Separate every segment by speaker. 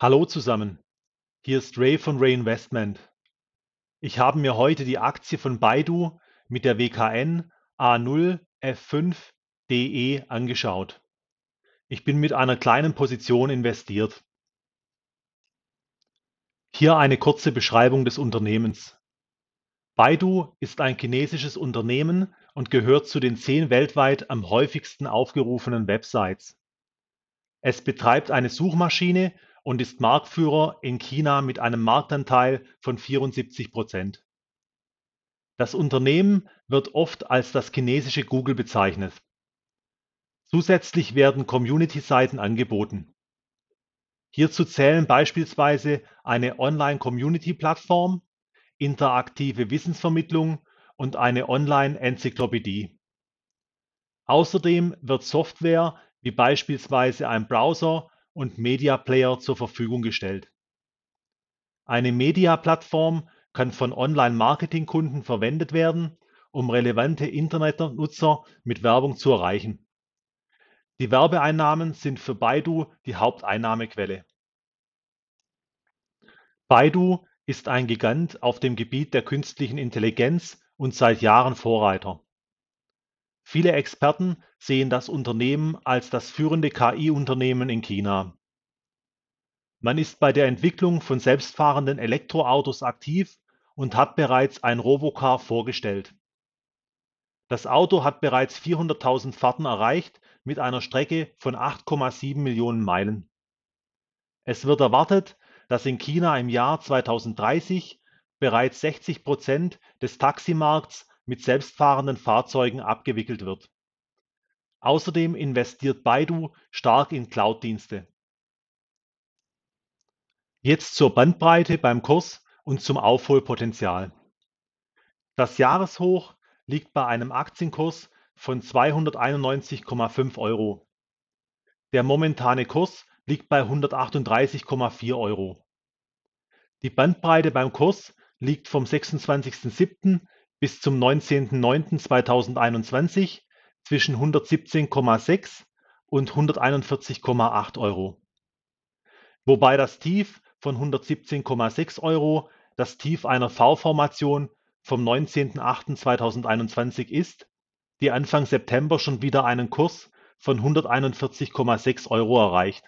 Speaker 1: Hallo zusammen, hier ist Ray von Ray Investment. Ich habe mir heute die Aktie von Baidu mit der WKN A0F5DE angeschaut. Ich bin mit einer kleinen Position investiert. Hier eine kurze Beschreibung des Unternehmens. Baidu ist ein chinesisches Unternehmen und gehört zu den zehn weltweit am häufigsten aufgerufenen Websites. Es betreibt eine Suchmaschine und ist Marktführer in China mit einem Marktanteil von 74 Prozent. Das Unternehmen wird oft als das chinesische Google bezeichnet. Zusätzlich werden Community-Seiten angeboten. Hierzu zählen beispielsweise eine Online-Community-Plattform, interaktive Wissensvermittlung und eine Online-Enzyklopädie. Außerdem wird Software wie beispielsweise ein Browser und Media Player zur Verfügung gestellt. Eine Media-Plattform kann von Online-Marketing-Kunden verwendet werden, um relevante Internetnutzer mit Werbung zu erreichen. Die Werbeeinnahmen sind für Baidu die Haupteinnahmequelle. Baidu ist ein Gigant auf dem Gebiet der künstlichen Intelligenz und seit Jahren Vorreiter. Viele Experten sehen das Unternehmen als das führende KI-Unternehmen in China. Man ist bei der Entwicklung von selbstfahrenden Elektroautos aktiv und hat bereits ein Robocar vorgestellt. Das Auto hat bereits 400.000 Fahrten erreicht mit einer Strecke von 8,7 Millionen Meilen. Es wird erwartet, dass in China im Jahr 2030 bereits 60 Prozent des Taximarkts mit selbstfahrenden Fahrzeugen abgewickelt wird. Außerdem investiert Baidu stark in Cloud-Dienste. Jetzt zur Bandbreite beim Kurs und zum Aufholpotenzial. Das Jahreshoch liegt bei einem Aktienkurs von 291,5 Euro. Der momentane Kurs liegt bei 138,4 Euro. Die Bandbreite beim Kurs liegt vom 26.07 bis zum 19.09.2021 zwischen 117,6 und 141,8 Euro. Wobei das Tief von 117,6 Euro das Tief einer V-Formation vom 19.08.2021 ist, die Anfang September schon wieder einen Kurs von 141,6 Euro erreicht.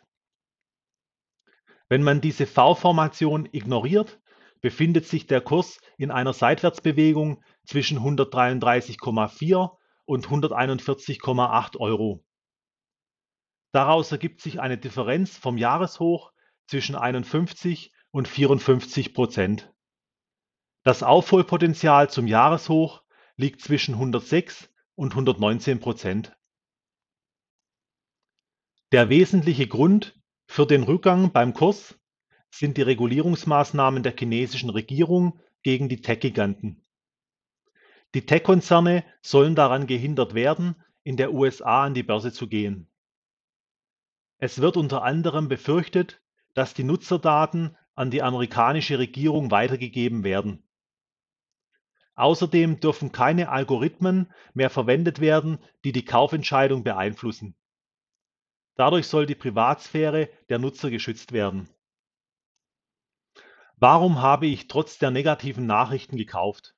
Speaker 1: Wenn man diese V-Formation ignoriert, befindet sich der Kurs in einer Seitwärtsbewegung zwischen 133,4 und 141,8 Euro. Daraus ergibt sich eine Differenz vom Jahreshoch zwischen 51 und 54 Prozent. Das Aufholpotenzial zum Jahreshoch liegt zwischen 106 und 119 Prozent. Der wesentliche Grund für den Rückgang beim Kurs sind die Regulierungsmaßnahmen der chinesischen Regierung gegen die Tech-Giganten. Die Tech-Konzerne sollen daran gehindert werden, in der USA an die Börse zu gehen. Es wird unter anderem befürchtet, dass die Nutzerdaten an die amerikanische Regierung weitergegeben werden. Außerdem dürfen keine Algorithmen mehr verwendet werden, die die Kaufentscheidung beeinflussen. Dadurch soll die Privatsphäre der Nutzer geschützt werden. Warum habe ich trotz der negativen Nachrichten gekauft?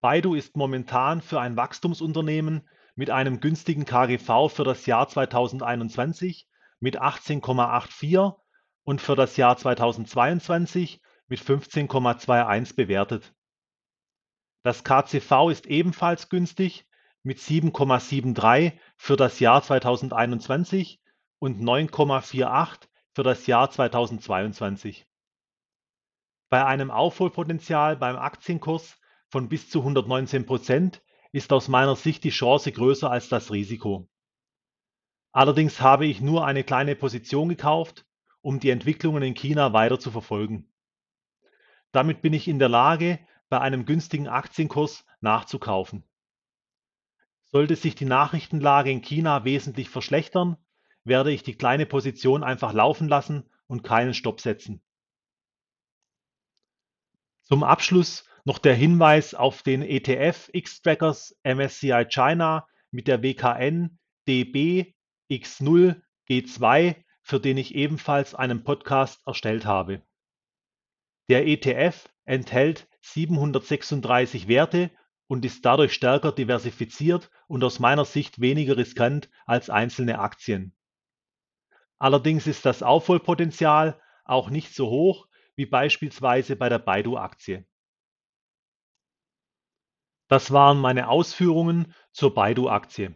Speaker 1: Baidu ist momentan für ein Wachstumsunternehmen mit einem günstigen KGV für das Jahr 2021 mit 18,84 und für das Jahr 2022 mit 15,21 bewertet. Das KCV ist ebenfalls günstig mit 7,73 für das Jahr 2021 und 9,48 für das Jahr 2022. Bei einem Aufholpotenzial beim Aktienkurs von bis zu 119 Prozent ist aus meiner Sicht die Chance größer als das Risiko. Allerdings habe ich nur eine kleine Position gekauft, um die Entwicklungen in China weiter zu verfolgen. Damit bin ich in der Lage, bei einem günstigen Aktienkurs nachzukaufen. Sollte sich die Nachrichtenlage in China wesentlich verschlechtern, werde ich die kleine Position einfach laufen lassen und keinen Stopp setzen. Zum Abschluss noch der Hinweis auf den ETF X-Trackers MSCI China mit der WKN DB X0 G2 für den ich ebenfalls einen Podcast erstellt habe. Der ETF enthält 736 Werte und ist dadurch stärker diversifiziert und aus meiner Sicht weniger riskant als einzelne Aktien. Allerdings ist das Aufholpotenzial auch nicht so hoch wie beispielsweise bei der Baidu-Aktie. Das waren meine Ausführungen zur Baidu-Aktie.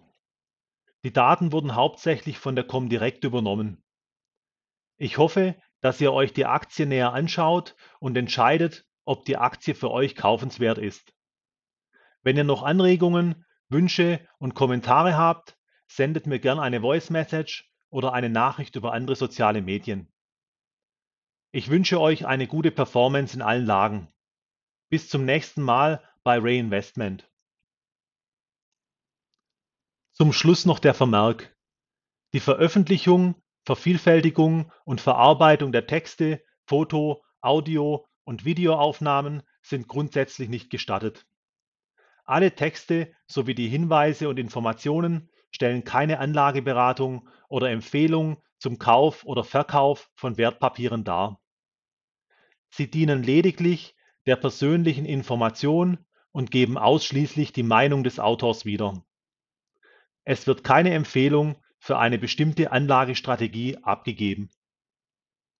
Speaker 1: Die Daten wurden hauptsächlich von der Comdirect übernommen. Ich hoffe, dass ihr euch die Aktie näher anschaut und entscheidet, ob die Aktie für euch kaufenswert ist. Wenn ihr noch Anregungen, Wünsche und Kommentare habt, sendet mir gern eine Voice Message oder eine Nachricht über andere soziale Medien. Ich wünsche euch eine gute Performance in allen Lagen. Bis zum nächsten Mal bei Reinvestment. Zum Schluss noch der Vermerk. Die Veröffentlichung, Vervielfältigung und Verarbeitung der Texte, Foto, Audio und Videoaufnahmen sind grundsätzlich nicht gestattet. Alle Texte sowie die Hinweise und Informationen stellen keine Anlageberatung oder Empfehlung zum Kauf oder Verkauf von Wertpapieren dar. Sie dienen lediglich der persönlichen Information und geben ausschließlich die Meinung des Autors wieder. Es wird keine Empfehlung für eine bestimmte Anlagestrategie abgegeben